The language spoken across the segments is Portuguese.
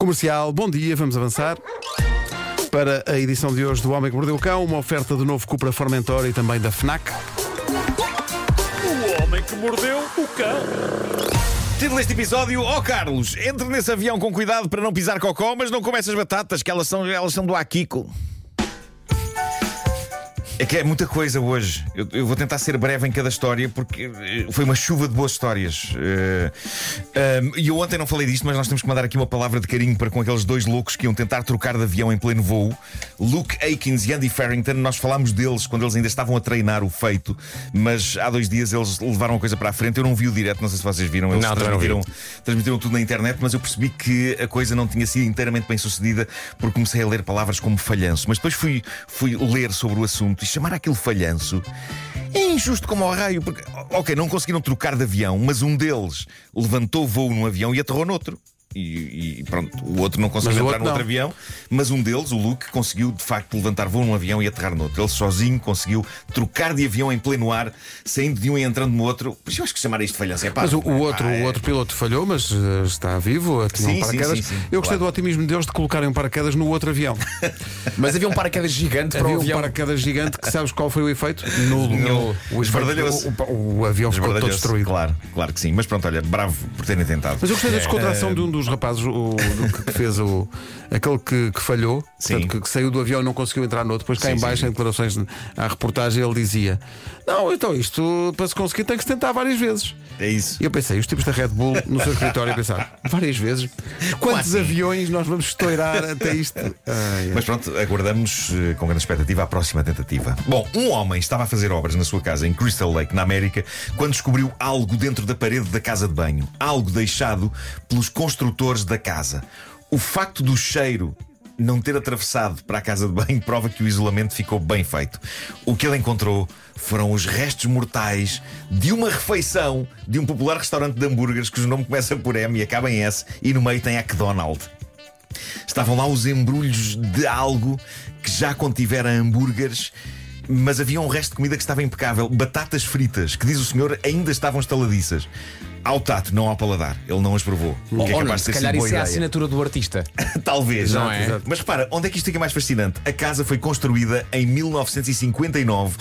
Comercial, bom dia, vamos avançar. Para a edição de hoje do Homem que Mordeu o Cão, uma oferta do novo Cupra Formentor e também da FNAC. O homem que mordeu o cão. Título deste episódio, ó Carlos, entre nesse avião com cuidado para não pisar cocó, mas não come essas batatas, que elas são, elas são do Akiko. É que é muita coisa hoje. Eu, eu vou tentar ser breve em cada história porque eh, foi uma chuva de boas histórias. Eh, ehm, E eu ontem não falei disto, mas nós temos que mandar aqui uma palavra de carinho para com aqueles dois loucos que iam tentar trocar de avião em pleno voo. Luke Aikins e Andy Farrington. Nós falámos deles quando eles ainda estavam a treinar o feito, mas há dois dias eles levaram a coisa para a frente. Eu não vi o direto, não sei se vocês viram. Eles Não, também não vi. transmitiram, transmitiram tudo na internet, mas eu percebi que a coisa não tinha sido inteiramente bem sucedida porque comecei a ler palavras como falhanço. Mas depois fui, fui ler sobre o assunto chamar aquilo falhanço é injusto como ao raio, porque, ok, não conseguiram trocar de avião, mas um deles levantou voo num avião e aterrou noutro. E, e pronto, o outro não conseguiu o entrar outro no outro avião, mas um deles, o Luke, conseguiu de facto levantar voo num avião e aterrar noutro. Ele sozinho conseguiu trocar de avião em pleno ar, saindo de um e entrando no outro. Mas eu acho que chamar isto de falhança é pá. Mas o, o é pá, outro, é- o outro piloto falhou, mas eh, está vivo, tinha um Sim, sim, paraquedas. sim, sim, Eu gostei claro. do otimismo deles de colocarem um paraquedas no outro avião. Mas havia um paraquedas gigante para Havia o um avião. paraquedas gigante que sabes qual foi o efeito? Nulo. Nulo. O, Esbardalhou-se. o, o- o avião ficou todo destruído. Claro, claro que sim. Mas pronto, olha, bravo por terem tentado. Mas eu gostei da descontração É. de um dos rapazes o, do que- fez o. aquele que, que falhou, Sim. portanto, que, que saiu do avião e não conseguiu entrar no outro. Depois cá Sim, em baixo, sim. em declarações à reportagem, ele dizia: Não, então isto para se conseguir tem que se tentar várias vezes. É isso. E eu pensei, os tipos da Red Bull no seu escritório a pensar, várias vezes, quantos assim? aviões nós vamos estourar até isto? Ai, ai. Mas pronto, aguardamos eh, com grande expectativa a próxima tentativa. Bom, um homem estava a fazer obras na sua casa em Crystal Lake, na América, quando descobriu algo dentro da parede da casa de banho. Algo deixado pelos construtores da casa. O facto do cheiro não ter atravessado para a casa de banho prova que o isolamento ficou bem feito. O que ele encontrou foram os restos mortais de uma refeição de um popular restaurante de hambúrgueres cujo nome começa por M e acaba em S e no meio tem McDonald. Estavam lá os embrulhos de algo que já contivera hambúrgueres, mas havia um resto de comida que estava impecável. Batatas fritas, que diz o senhor ainda estavam estaladiças. Ao tato, não ao paladar. Ele não as provou. O que é não, capaz de se calhar isso é a ideia. assinatura do artista. Talvez, Não Exato, é? exato. Mas para, onde é que isto fica mais fascinante? A casa foi construída em 1959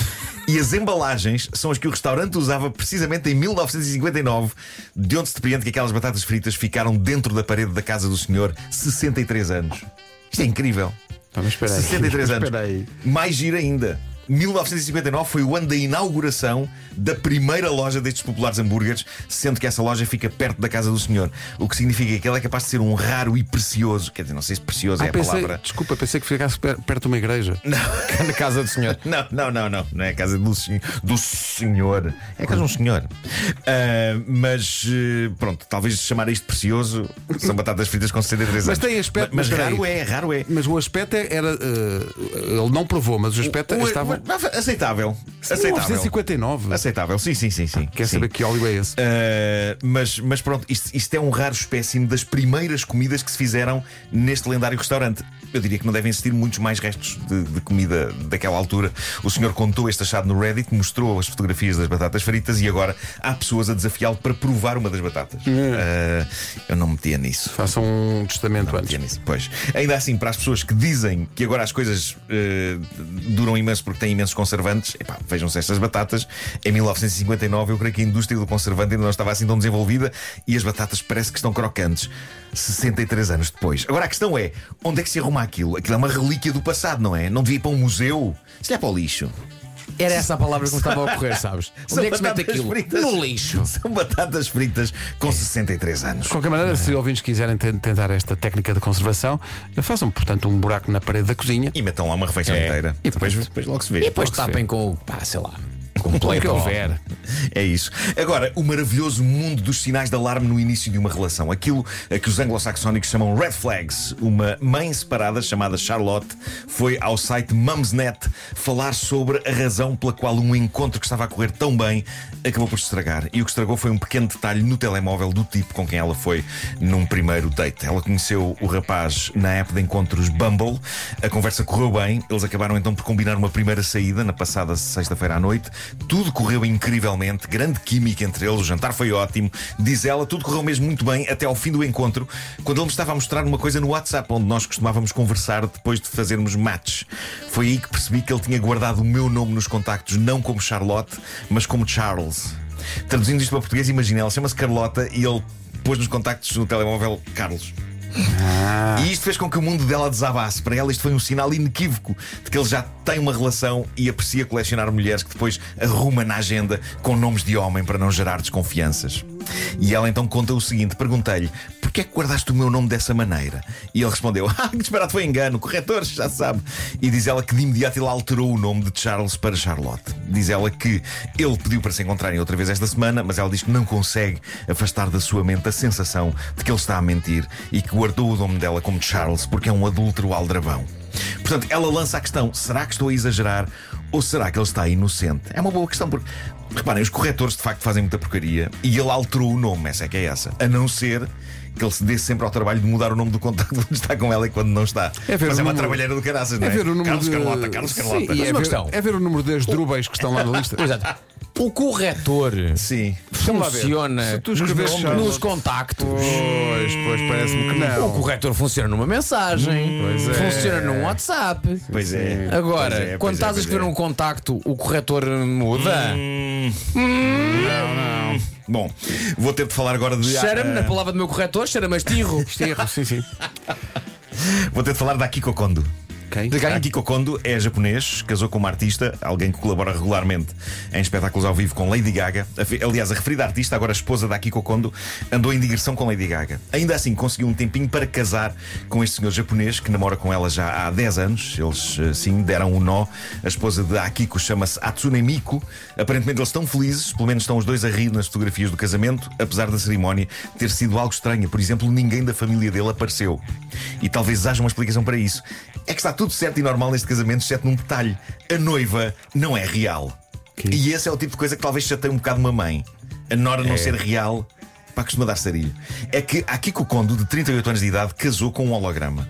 e as embalagens são as que o restaurante usava precisamente em 1959, de onde se depreende que aquelas batatas fritas ficaram dentro da parede da casa do senhor 63 anos. Isto é incrível. Pá, mas espera aí. 63 anos. Espera aí. Mais giro ainda. 1959 foi o ano da inauguração da primeira loja destes populares hambúrgueres, sendo que essa loja fica perto da casa do senhor. O que significa que ele é capaz de ser um raro e precioso. Quer dizer, não sei se precioso é Ah, a pensei, palavra. desculpa, pensei que ficasse per- perto de uma igreja. Na casa do senhor. Não, não, não, não. Não é a casa do, do senhor. É a casa de um senhor. Ah, mas eh, pronto, talvez chamar isto precioso são batatas fritas com 63 Mas anos. tem aspecto- Mas, mas raro é, raro é. Mas o aspecto é- era. eh, ele não provou, mas o aspecto O- estava. Aceitável. Aceitável. 1959. Aceitável, sim, sim, sim. sim. Quer sim. saber que óleo é esse? Uh, mas, mas pronto, isto, isto é um raro espécime das primeiras comidas que se fizeram neste lendário restaurante. Eu diria que não devem existir muitos mais restos de, de comida daquela altura. O senhor contou este achado no Reddit, mostrou as fotografias das batatas fritas e agora há pessoas a desafiá-lo para provar uma das batatas. Uh, eu não metia nisso. Façam um testamento Não antes. metia nisso. Pois. Ainda assim, para as pessoas que dizem que agora as coisas uh, duram imenso porque têm imensos conservantes, epá, vejam-se estas batatas. Em 1959, eu creio que a indústria do conservante ainda não estava assim tão desenvolvida e as batatas parece que estão crocantes. 63 anos depois. Agora a questão é: onde é que se arruma aquilo? Aquilo é uma relíquia do passado, não é? Não devia ir para um museu? Se é para o lixo. Era essa a palavra que me estava a ocorrer, sabes? São Onde é que se mete batatas aquilo? fritas. No lixo. São batatas fritas com 63 anos. De qualquer maneira, se ouvintes quiserem ten- tentar esta técnica de conservação, façam, portanto, um buraco na parede da cozinha. E metam lá uma refeição É. inteira. E depois, depois logo se vê. E depois Logo se tapem com, o- pá, sei lá, com um O que houver. É isso. Agora, o maravilhoso mundo dos sinais de alarme no início de uma relação. Aquilo a que os anglo-saxónicos chamam red flags. Uma mãe separada chamada Charlotte foi ao site Mumsnet falar sobre a razão pela qual um encontro que estava a correr tão bem acabou por se estragar. E o que estragou foi um pequeno detalhe no telemóvel do tipo com quem ela foi num primeiro date. Ela conheceu o rapaz na app de encontros Bumble. A conversa correu bem. Eles acabaram então por combinar uma primeira saída na passada sexta-feira à noite. Tudo correu incrivelmente, grande química entre eles, o jantar foi ótimo. Diz ela, tudo correu mesmo muito bem até ao fim do encontro, quando ele me estava a mostrar uma coisa no WhatsApp, onde nós costumávamos conversar depois de fazermos match. Foi aí que percebi que ele tinha guardado o meu nome nos contactos, não como Charlotte, mas como Charles. Traduzindo isto para português, imagina, ela chama-se Carlota e ele pôs nos contactos no telemóvel Carlos. E isto fez com que o mundo dela desabasse. Para ela, isto foi um sinal inequívoco de que ele já tem uma relação e aprecia colecionar mulheres que depois arruma na agenda com nomes de homem para não gerar desconfianças. E ela então conta o seguinte: perguntei-lhe, porquê é que guardaste o meu nome dessa maneira? E ele respondeu: Ah, que disparado foi engano, corretores, já sabe. E diz ela que de imediato ele alterou o nome de Charles para Charlotte. Diz ela que ele pediu para se encontrarem outra vez esta semana, mas ela diz que não consegue afastar da sua mente a sensação de que ele está a mentir e que guardou o nome dela como Charles porque é um adúltero aldrabão. Portanto, ela lança a questão: será que estou a exagerar ou será que ele está inocente? É uma boa questão, porque reparem, os corretores de facto fazem muita porcaria e ele alterou o nome, essa é que é essa. A não ser que ele se dê sempre ao trabalho de mudar o nome do contacto quando está com ela e quando não está. É ver Mas o é uma número- trabalheira do caraças, não É é? ver o número Carlos de... Carlota, Carlos Carlota. Sim, e é ver, é ver o número das drúbeis que estão lá na lista. Exato. O corretor Sim. Funciona Se tu escreves nos, contactos. Pois, pois, parece-me que O não. corretor funciona numa mensagem, Pois é. funciona num WhatsApp. Pois é. Agora, Pois é, quando pois é, estás a pois escrever é. um contacto, o corretor muda. Não, não. Bom, vou ter de falar agora de. Cheira-me, ah, na palavra do meu corretor, cheira-me a estirro. Estirro, sim, sim. Vou ter de falar da Akiko Kondo. Quem? Akiko Kondo é japonês, casou com uma artista, alguém que colabora regularmente em espetáculos ao vivo com Lady Gaga. Aliás, a referida artista, agora esposa da Akiko Kondo, andou em digressão com Lady Gaga. Ainda assim, conseguiu um tempinho para casar com este senhor japonês que namora com ela já há 10 anos. Eles, eh, sim, deram um nó. A esposa de Akiko chama-se Atsune Miku. Aparentemente, eles estão felizes, pelo menos estão os dois a rir nas fotografias do casamento, apesar da cerimónia ter sido algo estranha. Por exemplo, ninguém da família dele apareceu. E talvez haja uma explicação para isso. É que está tudo certo e normal neste casamento, exceto num detalhe: a noiva não é real. Que? E esse é o tipo de coisa que talvez chateie um bocado uma mãe. A nora não ser real, para costuma dar sarilho. É que a Kiko Kondo, de 38 anos de idade, casou com um holograma.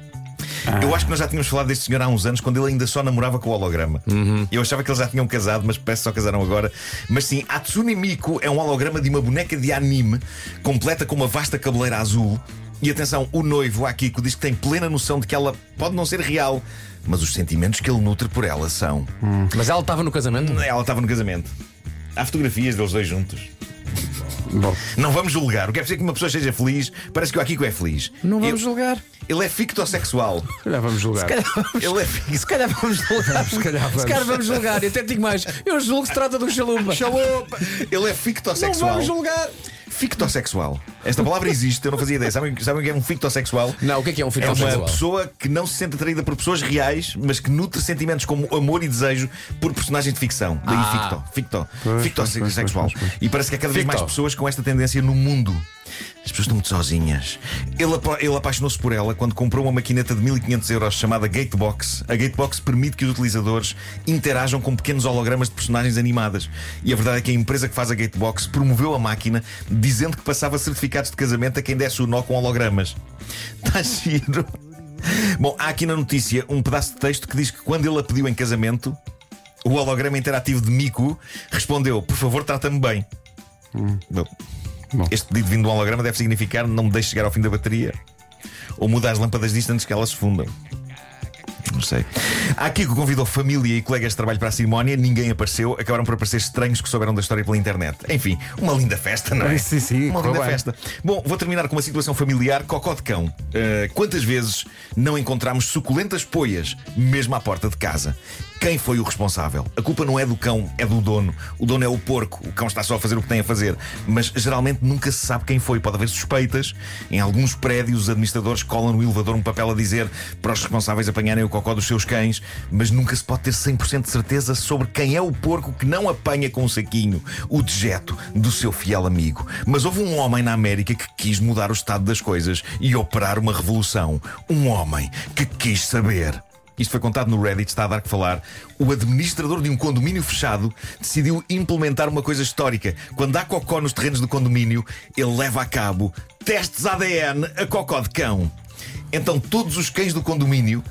Eu acho que nós já tínhamos falado deste senhor há uns anos, quando ele ainda só namorava com o holograma. Eu achava que eles já tinham casado, mas parece que só casaram agora. Mas sim, Atsune Miku é um holograma de uma boneca de anime, completa com uma vasta cabeleira azul. E atenção, o noivo, Akiko, diz que tem plena noção de que ela pode não ser real, mas os sentimentos que ele nutre por ela são. Mas ela estava no casamento? Ela estava no casamento. Há fotografias deles dois juntos. Bom, Não vamos julgar. O que é preciso que uma pessoa seja feliz? Parece que o Akiko é feliz. Não vamos ele, julgar. ele é fictossexual. se calhar vamos julgar. Ele é fi- Se calhar vamos julgar. Se calhar vamos. Se calhar vamos julgar. E até digo mais. Eu julgo que se trata de um chalupa. Chalupa. Ele é Não fictossexual. vamos julgar. Fictossexual. Esta palavra existe, eu não fazia ideia. Sabem, sabem o que é um fictossexual? Não, o que é que é um É fitossexual? uma pessoa que não se sente atraída por pessoas reais, mas que nutre sentimentos como amor e desejo por personagens de ficção. Daí Ah. ficto, ficto, fictossexual. pois, E parece que há cada vez Ficto. mais pessoas com esta tendência no mundo. As pessoas estão muito sozinhas. Ele, apa- ele apaixonou-se por ela quando comprou uma maquineta de 1500 euros chamada Gatebox. A Gatebox permite que os utilizadores interajam com pequenos hologramas de personagens animadas. E a verdade é que a empresa que faz a Gatebox promoveu a máquina dizendo que passava certificados de casamento a quem desse o nó com hologramas. Está giro. Bom, há aqui na notícia um pedaço de texto que diz que quando ele a pediu em casamento, o holograma interativo de Miku respondeu: Por favor, trata-me bem. Bom, Bom. Este pedido vindo do holograma deve significar não me deixe chegar ao fim da bateria ou muda as lâmpadas disto antes que elas se fundam. Não sei. Há aqui que convidou família e colegas de trabalho para a cerimónia, ninguém apareceu, acabaram por aparecer estranhos que souberam da história pela internet. Enfim, uma linda festa, não é? Sim, sim, uma linda bem. festa. Bom, vou terminar com uma situação familiar cocó de cão. Uh, quantas vezes não encontramos suculentas poias mesmo à porta de casa? Quem foi o responsável? A culpa não é do cão, é do dono. O dono é o porco. O cão está só a fazer o que tem a fazer. Mas geralmente nunca se sabe quem foi. Pode haver suspeitas. Em alguns prédios, os administradores colam no elevador um papel a dizer para os responsáveis apanharem o cocó dos seus cães. Mas nunca se pode ter 100% de certeza sobre quem é o porco que não apanha com um saquinho o dejeto do seu fiel amigo. Mas houve um homem na América que quis mudar o estado das coisas e operar uma revolução. Um homem que quis saber. Isto foi contado no Reddit, está a dar que falar. O administrador de um condomínio fechado decidiu implementar uma coisa histórica. Quando há cocó nos terrenos do condomínio, ele leva a cabo testes ADN a cocó de cão. Então todos os cães do condomínio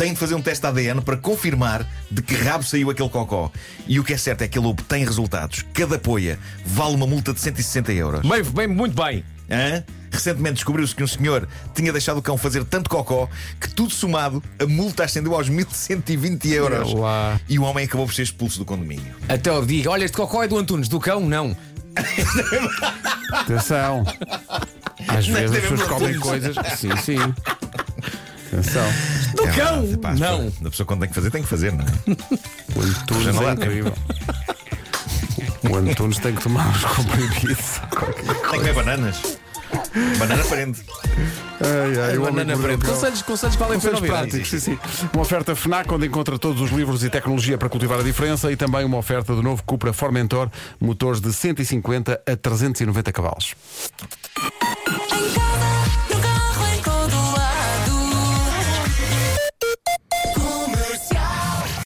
tem de fazer um teste de ADN para confirmar de que rabo saiu aquele cocó. E o que é certo é que ele obtém resultados. Cada poia vale uma multa de 160 euros. Bem, bem, muito bem. Hã? Recentemente descobriu-se que um senhor tinha deixado o cão fazer tanto cocó que, tudo somado, a multa ascendeu aos 1120 euros. Uau. E o homem acabou por ser expulso do condomínio. Até eu digo, olha, este cocó é do Antunes, do cão, não. Atenção. Às vezes as pessoas comem coisas. Sim, sim. Atenção. Do É cão! verdade, pá, não. A pessoa quando tem que fazer, tem que fazer, não é? O Antunes é incrível. O Antunes tem que tomar uns comprimidos. Tem que comer bananas. Banana prende. Ai, ai, o homem Banana que o cão. Conselhos, conselhos valem a pena Conselhos ouvir. práticos, sim, sim. Uma oferta FNAC onde encontra todos os livros e tecnologia para cultivar a diferença e também uma oferta do novo Cupra Formentor, motores de 150 a 390 cavalos.